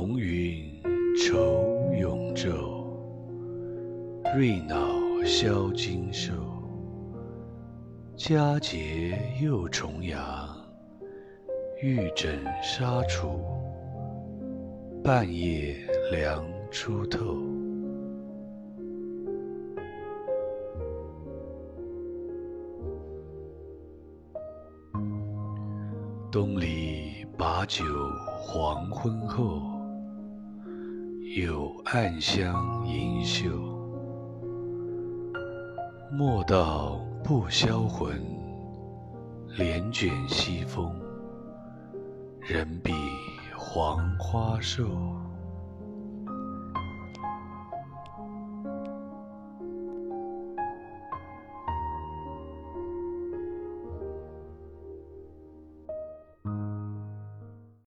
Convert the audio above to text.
浓云愁永昼瑞脑销金兽佳节又重阳玉枕纱厨半夜凉初透。东篱把酒黄昏后有暗香盈袖。莫道不销魂，帘卷西风，人比黄花瘦。